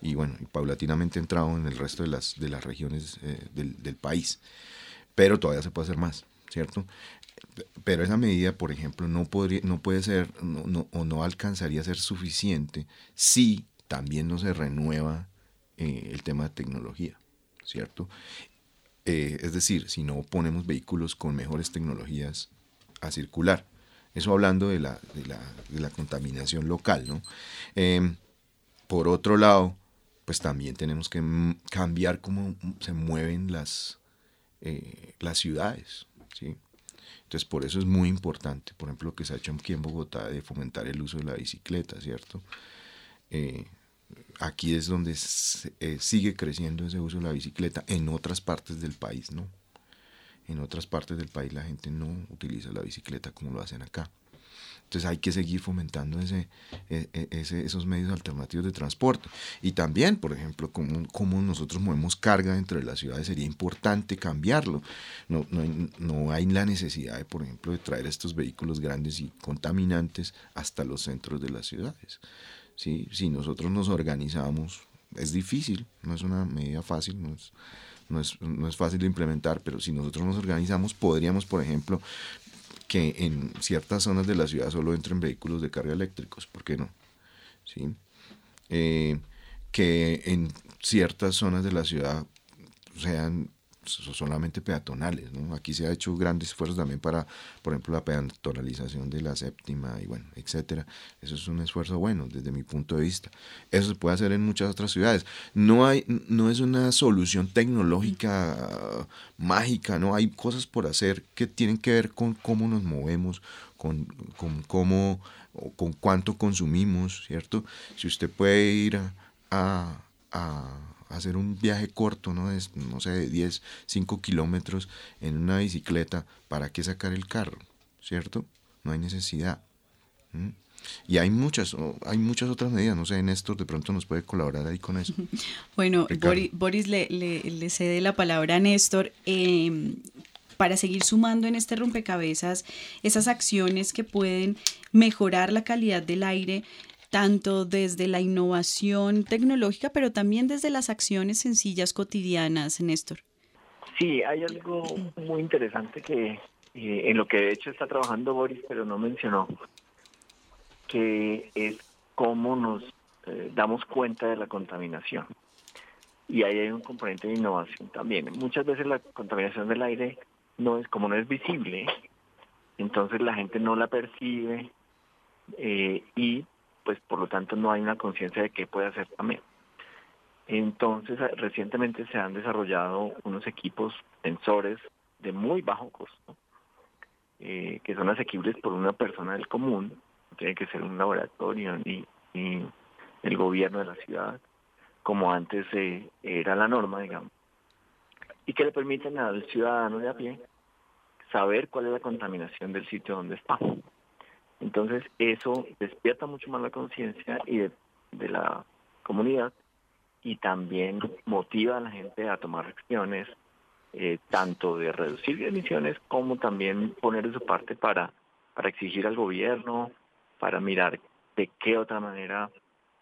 y bueno, y paulatinamente ha entrado en el resto de las, de las regiones del país. Pero todavía se puede hacer más, ¿cierto? Pero esa medida, por ejemplo, no, podría, no puede ser o no alcanzaría a ser suficiente si también no se renueva eh, el tema de tecnología, ¿cierto? Eh, es decir, si no ponemos vehículos con mejores tecnologías a circular. Eso hablando de la, contaminación local, ¿no? Eh, por otro lado, pues también tenemos que cambiar cómo se mueven las, las ciudades, ¿sí? Entonces, por eso es muy importante, por ejemplo, lo que se ha hecho aquí en Bogotá de fomentar el uso de la bicicleta, ¿cierto? Eh, aquí es donde eh, sigue creciendo ese uso de la bicicleta, en otras partes del país, ¿no? En otras partes del país la gente no utiliza la bicicleta como lo hacen acá. Entonces hay que seguir fomentando ese, ese, esos medios alternativos de transporte. Y también, por ejemplo, cómo, cómo nosotros movemos carga dentro de las ciudades, sería importante cambiarlo. No, no, hay, no hay la necesidad, de, por ejemplo, de traer estos vehículos grandes y contaminantes hasta los centros de las ciudades. ¿Sí? Si nosotros nos organizamos, es difícil, no es una medida fácil, no es, no es, no es fácil de implementar, pero si nosotros nos organizamos, podríamos, por ejemplo, que en ciertas zonas de la ciudad solo entren vehículos de carga eléctricos, ¿por qué no? ¿Sí? Eh, que en ciertas zonas de la ciudad sean solamente peatonales, ¿no? Aquí se ha hecho grandes esfuerzos también para, por ejemplo, la peatonalización de la séptima y bueno, etcétera. Eso es un esfuerzo bueno desde mi punto de vista. Eso se puede hacer en muchas otras ciudades. No hay, no es una solución tecnológica mágica, ¿no? Hay cosas por hacer que tienen que ver con cómo nos movemos, con, con cómo, con cuánto consumimos, ¿cierto? Si usted puede ir a, a hacer un viaje corto, ¿no? De, no sé, de 10, 5 kilómetros en una bicicleta, ¿para qué sacar el carro? ¿Cierto? No hay necesidad. Y hay muchas, hay muchas otras medidas, no sé, Néstor de pronto nos puede colaborar ahí con eso. Bueno, Boris, le, le, cede la palabra a Néstor. Em, para seguir sumando en este rompecabezas esas acciones que pueden mejorar la calidad del aire, tanto desde la innovación tecnológica, pero también desde las acciones sencillas cotidianas, Néstor. Sí, hay algo muy interesante que eh, en lo que de hecho está trabajando Boris, pero no mencionó, que es cómo nos eh, damos cuenta de la contaminación. Y ahí hay un componente de innovación también. Muchas veces la contaminación del aire no es como no es visible, entonces la gente no la percibe eh, y pues por lo tanto no hay una conciencia de qué puede hacer también. Entonces recientemente se han desarrollado unos equipos sensores de muy bajo costo eh, que son asequibles por una persona del común, no tiene que ser un laboratorio ni, el gobierno de la ciudad, como antes eh, era la norma, digamos y que le permiten al ciudadano de a pie saber cuál es la contaminación del sitio donde está. Entonces eso despierta mucho más la conciencia y de, la comunidad y también motiva a la gente a tomar acciones eh, tanto de reducir emisiones como también poner de su parte para, para exigir al gobierno, para mirar de qué otra manera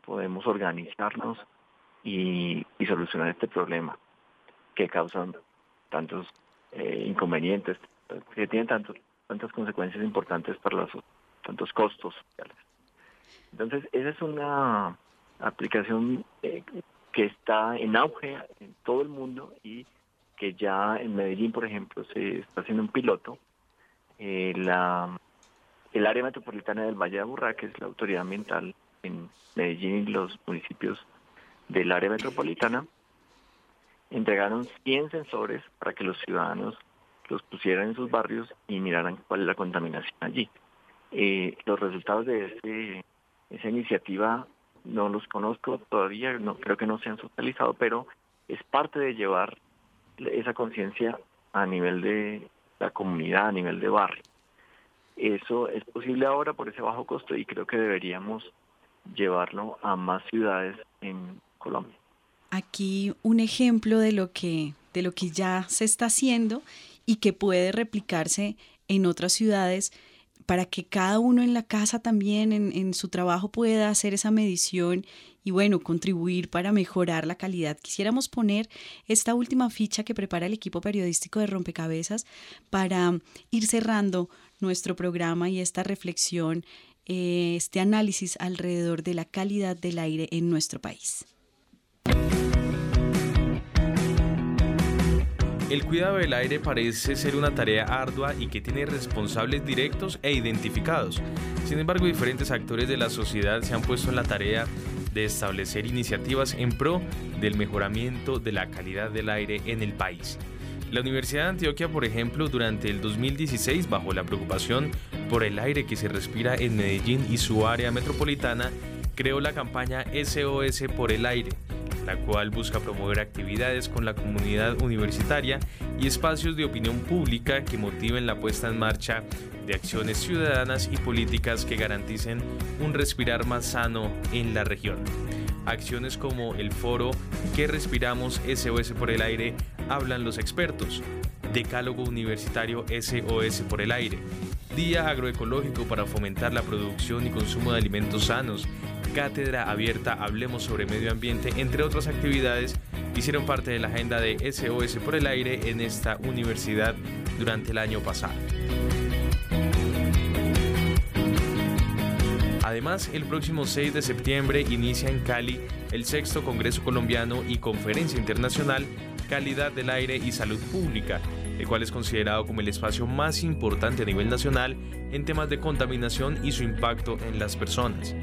podemos organizarnos y solucionar este problema que causan tantos eh, inconvenientes, que tienen tantos, tantas consecuencias importantes para los tantos costos sociales. Entonces, esa es una aplicación eh, que está en auge en todo el mundo y que ya en Medellín, por ejemplo, se está haciendo un piloto. Eh, la, el área metropolitana del Valle de Aburrá, que es la autoridad ambiental en Medellín y los municipios del área metropolitana, entregaron 100 sensores para que los ciudadanos los pusieran en sus barrios y miraran cuál es la contaminación allí. Eh, los resultados de este, esa iniciativa no los conozco todavía, no creo que no se han socializado, pero es parte de llevar esa conciencia a nivel de la comunidad, a nivel de barrio. Eso es posible ahora por ese bajo costo y creo que deberíamos llevarlo a más ciudades en Colombia aquí un ejemplo de lo que, de lo que ya se está haciendo y que puede replicarse en otras ciudades para que cada uno en la casa también en, su trabajo pueda hacer esa medición y bueno, contribuir para mejorar la calidad. Quisiéramos poner esta última ficha que prepara el equipo periodístico de Rompecabezas para ir cerrando nuestro programa y esta reflexión, eh, este análisis alrededor de la calidad del aire en nuestro país. El cuidado del aire parece ser una tarea ardua y que tiene responsables directos e identificados. Sin embargo, diferentes actores de la sociedad se han puesto en la tarea de establecer iniciativas en pro del mejoramiento de la calidad del aire en el país. La Universidad de Antioquia, por ejemplo, durante el 2016, bajo la preocupación por el aire que se respira en Medellín y su área metropolitana, creó la campaña SOS por el aire, la cual busca promover actividades con la comunidad universitaria y espacios de opinión pública que motiven la puesta en marcha de acciones ciudadanas y políticas que garanticen un respirar más sano en la región. Acciones como el foro que respiramos SOS por el aire hablan los expertos, Decálogo Universitario SOS por el aire, Día Agroecológico para fomentar la producción y consumo de alimentos sanos, Cátedra Abierta Hablemos sobre Medio Ambiente, entre otras actividades, hicieron parte de la agenda de SOS por el aire en esta universidad durante el año pasado. Además, el próximo 6 de septiembre inicia en Cali el sexto Congreso Colombiano y Conferencia Internacional Calidad del Aire y Salud Pública, el cual es considerado como el espacio más importante a nivel nacional en temas de contaminación y su impacto en las personas.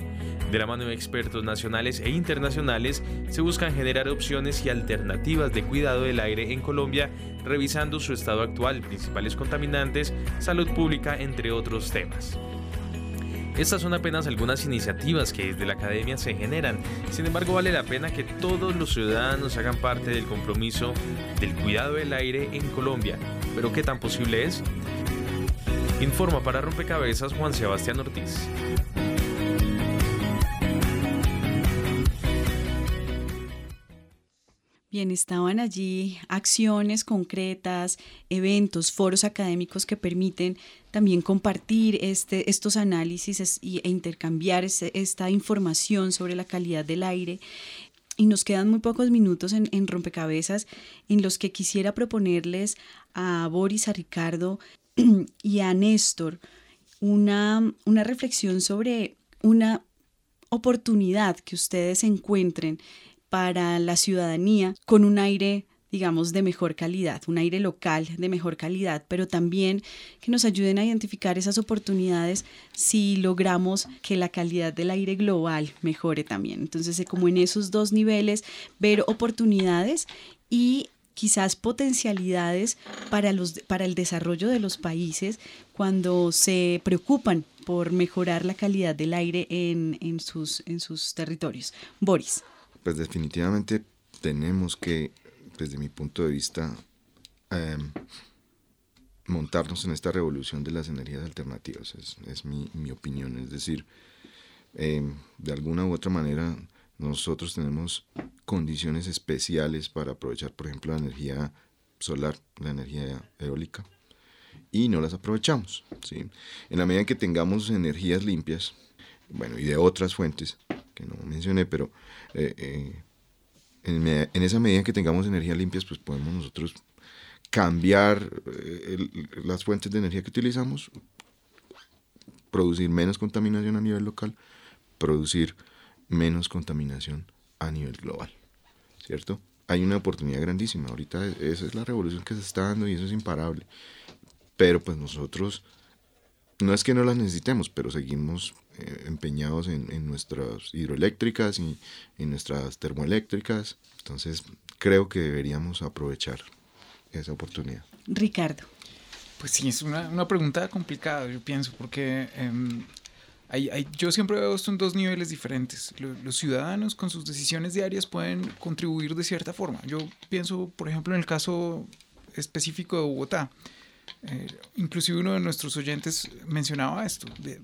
De la mano de expertos nacionales e internacionales, se buscan generar opciones y alternativas de cuidado del aire en Colombia, revisando su estado actual, principales contaminantes, salud pública, entre otros temas. Estas son apenas algunas iniciativas que desde la academia se generan, sin embargo vale la pena que todos los ciudadanos hagan parte del compromiso del cuidado del aire en Colombia. ¿Pero qué tan posible es? Informa para Rompecabezas Juan Sebastián Ortiz. Bien, estaban allí acciones concretas, eventos, foros académicos que permiten también compartir este, estos análisis e intercambiar esta información sobre la calidad del aire. Y nos quedan muy pocos minutos en, rompecabezas en los que quisiera proponerles a Boris, a Ricardo y a Néstor una, una reflexión sobre una oportunidad que ustedes encuentren para la ciudadanía con un aire digamos, de mejor calidad, un aire local de mejor calidad, pero también que nos ayuden a identificar esas oportunidades si logramos que la calidad del aire global mejore también. Entonces, eh, como en esos dos niveles, ver oportunidades y quizás potencialidades para, los, para el desarrollo de los países cuando se preocupan por mejorar la calidad del aire en, en, sus, en sus territorios. Boris. Pues definitivamente tenemos que, desde mi punto de vista, em, montarnos en esta revolución de las energías alternativas. Es, mi, opinión. Es decir, em, de alguna u otra manera, nosotros tenemos condiciones especiales para aprovechar, por ejemplo, la energía solar, la energía eólica, y no las aprovechamos. ¿sí? En la medida que tengamos energías limpias, bueno, y de otras fuentes que no mencioné, pero eh, eh, en, esa medida que tengamos energías limpias, pues podemos nosotros cambiar eh, las fuentes de energía que utilizamos, producir menos contaminación a nivel local, producir menos contaminación a nivel global, ¿cierto? Hay una oportunidad grandísima, ahorita esa es la revolución que se está dando y eso es imparable, pero pues nosotros no es que no las necesitemos, pero seguimos empeñados en, nuestras hidroeléctricas y en nuestras termoeléctricas. Entonces, creo que deberíamos aprovechar esa oportunidad. Ricardo. Pues sí, es una, pregunta complicada, yo pienso, porque em, hay, yo siempre veo esto en dos niveles diferentes. Los, ciudadanos con sus decisiones diarias pueden contribuir de cierta forma. Yo pienso, por ejemplo, en el caso específico de Bogotá. Eh, inclusive uno de nuestros oyentes mencionaba esto, de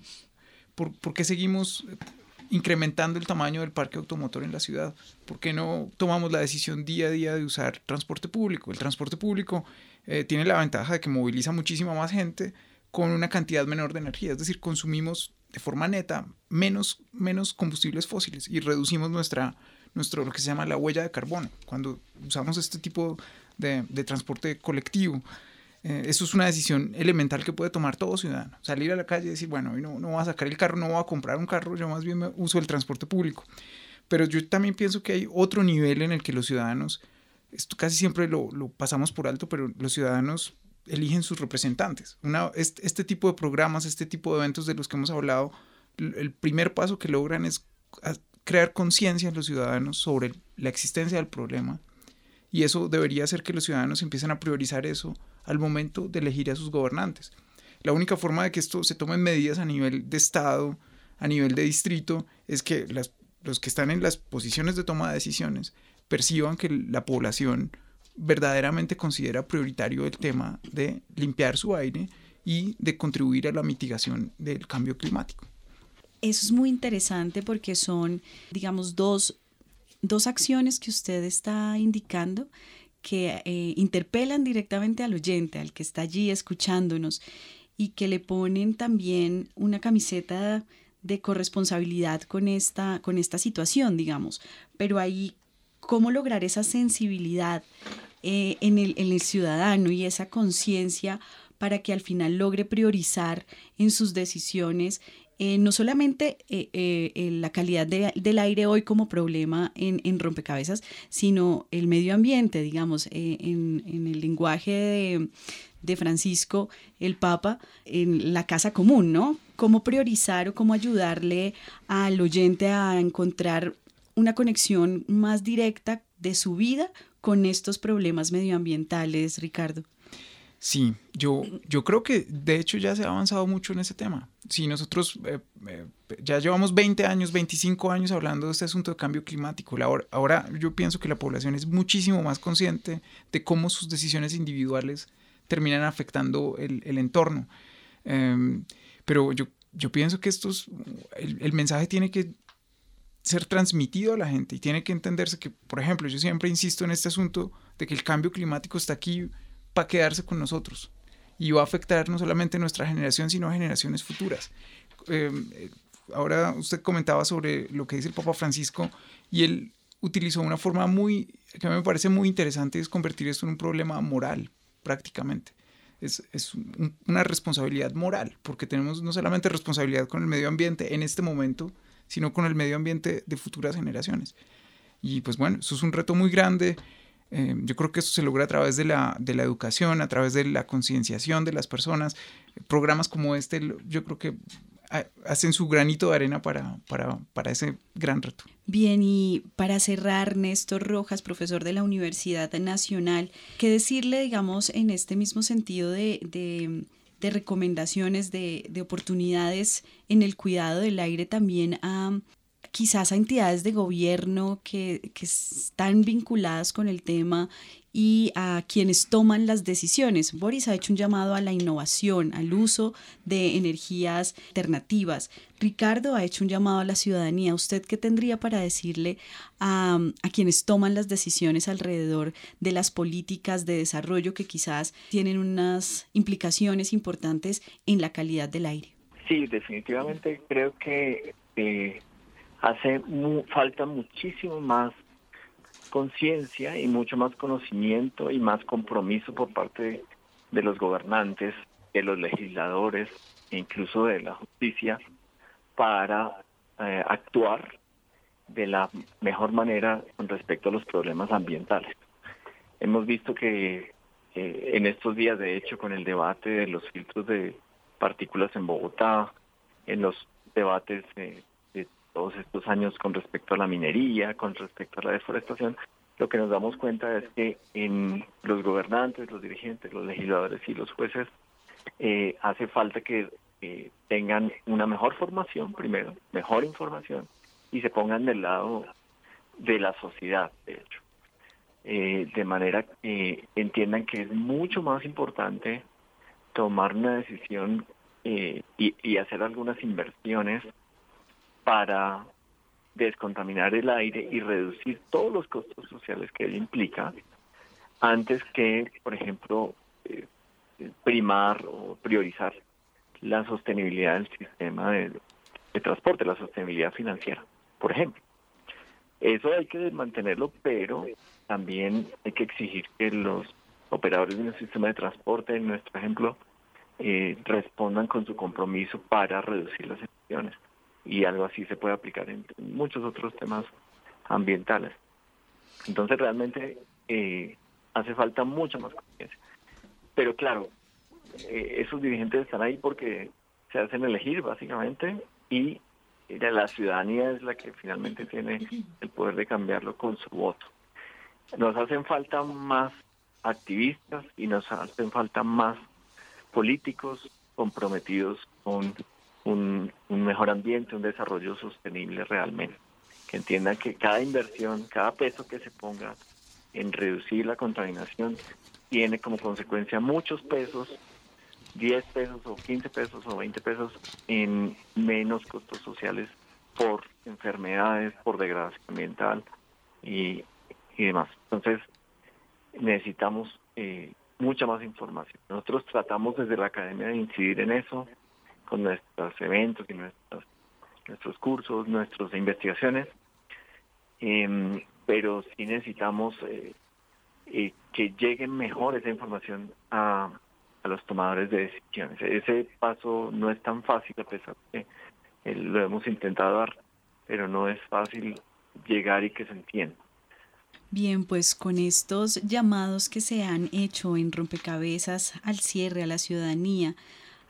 por, qué seguimos incrementando el tamaño del parque automotor en la ciudad? ¿Por qué no tomamos la decisión día a día de usar transporte público? El transporte público eh, tiene la ventaja de que moviliza muchísima más gente con una cantidad menor de energía, es decir, consumimos de forma neta menos, menos combustibles fósiles y reducimos nuestra, nuestro, lo que se llama la huella de carbono cuando usamos este tipo de transporte colectivo. Eh, eso es una decisión elemental que puede tomar todo ciudadano. Salir a la calle y decir, bueno, hoy no, no voy a sacar el carro, no voy a comprar un carro, yo más bien uso el transporte público. Pero yo también pienso que hay otro nivel en el que los ciudadanos, casi siempre lo, pasamos por alto, pero los ciudadanos eligen sus representantes. Este, tipo de programas, este tipo de eventos de los que hemos hablado, el primer paso que logran es crear conciencia en los ciudadanos sobre la existencia del problema. Y eso debería hacer que los ciudadanos empiecen a priorizar eso al momento de elegir a sus gobernantes. La única forma de que esto se tomen medidas a nivel de Estado, a nivel de distrito, es que los que están en las posiciones de toma de decisiones perciban que la población verdaderamente considera prioritario el tema de limpiar su aire y de contribuir a la mitigación del cambio climático. Eso es muy interesante porque son, digamos, dos, dos acciones que usted está indicando que eh, interpelan directamente al oyente, al que está allí escuchándonos y que le ponen también una camiseta de corresponsabilidad con esta, con esta situación, digamos. Pero ahí, ¿cómo lograr esa sensibilidad eh, en, el, en el ciudadano y esa conciencia para que al final logre priorizar en sus decisiones eh, no solamente eh, eh, la calidad del aire hoy como problema en, rompecabezas, sino el medio ambiente, digamos, en, el lenguaje de, Francisco, el Papa, en la casa común, ¿no? Cómo priorizar o cómo ayudarle al oyente a encontrar una conexión más directa de su vida con estos problemas medioambientales, Ricardo. Sí, yo, yo creo que de hecho ya se ha avanzado mucho en ese tema. Si nosotros eh, eh, ya llevamos 20 años, 25 años hablando de este asunto de cambio climático, ahora, ahora yo pienso que la población es muchísimo más consciente de cómo sus decisiones individuales terminan afectando el, el entorno. Em, pero yo, yo pienso que estos, el, el mensaje tiene que ser transmitido a la gente y tiene que entenderse que, por ejemplo, yo siempre insisto en este asunto de que el cambio climático está aquí para quedarse con nosotros y va a afectar no solamente nuestra generación, sino generaciones futuras. Em, eh, ahora usted comentaba sobre lo que dice el Papa Francisco y él utilizó una forma muy, que a mí me parece muy interesante, es convertir esto en un problema moral, prácticamente. Es, es una responsabilidad moral, porque tenemos no solamente responsabilidad con el medio ambiente en este momento, sino con el medio ambiente de futuras generaciones. Y pues bueno, eso es un reto muy grande. Eh, yo creo que eso se logra a través de la, de la educación, a través de la concienciación de las personas. Programas como este, yo creo que hacen su granito de arena para, para, para, ese gran reto. Bien, y para cerrar, Néstor Rojas, profesor de la Universidad Nacional, ¿qué decirle, digamos, en este mismo sentido de, de, de recomendaciones, de, de, oportunidades en el cuidado del aire también a, quizás a entidades de gobierno que, que, están vinculadas con el tema y a quienes toman las decisiones. Boris ha hecho un llamado a la innovación, al uso de energías alternativas. Ricardo ha hecho un llamado a la ciudadanía. ¿Usted qué tendría para decirle a, a quienes toman las decisiones alrededor de las políticas de desarrollo que quizás tienen unas implicaciones importantes en la calidad del aire? Sí, definitivamente creo que eh, hace mu falta muchísimo más conciencia y mucho más conocimiento y más compromiso por parte de, los gobernantes, de los legisladores e incluso de la justicia para eh, actuar de la mejor manera con respecto a los problemas ambientales. Hemos visto que eh, en estos días, de hecho, con el debate de los filtros de partículas en Bogotá, en los debates eh, todos estos años con respecto a la minería, con respecto a la deforestación, lo que nos damos cuenta es que en los gobernantes, los dirigentes, los legisladores y los jueces eh, hace falta que eh, tengan una mejor formación primero, mejor información y se pongan del lado de la sociedad, de hecho. Eh, de manera que entiendan que es mucho más importante tomar una decisión y, y hacer algunas inversiones para descontaminar el aire y reducir todos los costos sociales que ello implica, antes que, por ejemplo, eh, primar o priorizar la sostenibilidad del sistema de, de, transporte, la sostenibilidad financiera, por ejemplo. Eso hay que mantenerlo, pero también hay que exigir que los operadores del sistema de transporte, en nuestro ejemplo, eh, respondan con su compromiso para reducir las emisiones y algo así se puede aplicar en muchos otros temas ambientales. Entonces realmente eh, hace falta mucha más conciencia. Pero claro, eh, esos dirigentes están ahí porque se hacen elegir básicamente y la ciudadanía es la que finalmente tiene el poder de cambiarlo con su voto. Nos hacen falta más activistas y nos hacen falta más políticos comprometidos con un, mejor ambiente, un desarrollo sostenible realmente. Que entiendan que cada inversión, cada peso que se ponga en reducir la contaminación tiene como consecuencia muchos pesos, 10 pesos o 15 pesos o 20 pesos en menos costos sociales por enfermedades, por degradación ambiental y, y demás. Entonces, necesitamos eh, mucha más información. Nosotros tratamos desde la academia de incidir en eso, con nuestros eventos y nuestros, nuestros cursos, nuestras investigaciones, eh, pero sí necesitamos eh, eh, que llegue mejor esa información a, a, los tomadores de decisiones. Ese paso no es tan fácil, a pesar de que lo hemos intentado dar, pero no es fácil llegar y que se entienda. Bien, pues con estos llamados que se han hecho en rompecabezas al cierre a la ciudadanía,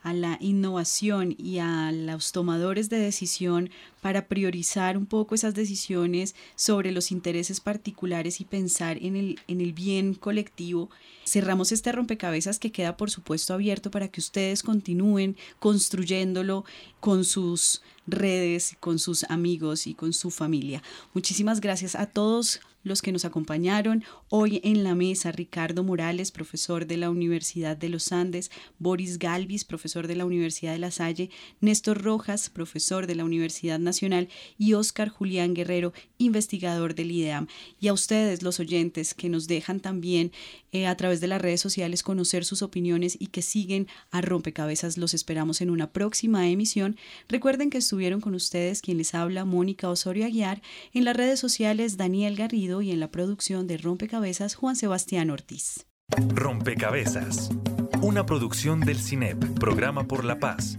a la innovación y a los tomadores de decisión para priorizar un poco esas decisiones sobre los intereses particulares y pensar en el, en el bien colectivo. Cerramos este rompecabezas que queda por supuesto abierto para que ustedes continúen construyéndolo con sus redes, con sus amigos y con su familia. Muchísimas gracias a todos los que nos acompañaron hoy en la mesa, Ricardo Morales, profesor de la Universidad de los Andes, Boris Galvis, profesor de la Universidad de La Salle, Néstor Rojas, profesor de la Universidad Nacional. Y Óscar Julián Guerrero, investigador del IDEAM. Y a ustedes, los oyentes, que nos dejan también eh, a través de las redes sociales conocer sus opiniones y que siguen a rompecabezas, los esperamos en una próxima emisión. Recuerden que estuvieron con ustedes quien les habla, Mónica Osorio Aguiar, en las redes sociales Daniel Garrido, y en la producción de Rompecabezas Juan Sebastián Ortiz. Rompecabezas, una producción del CINEP, Programa por la Paz,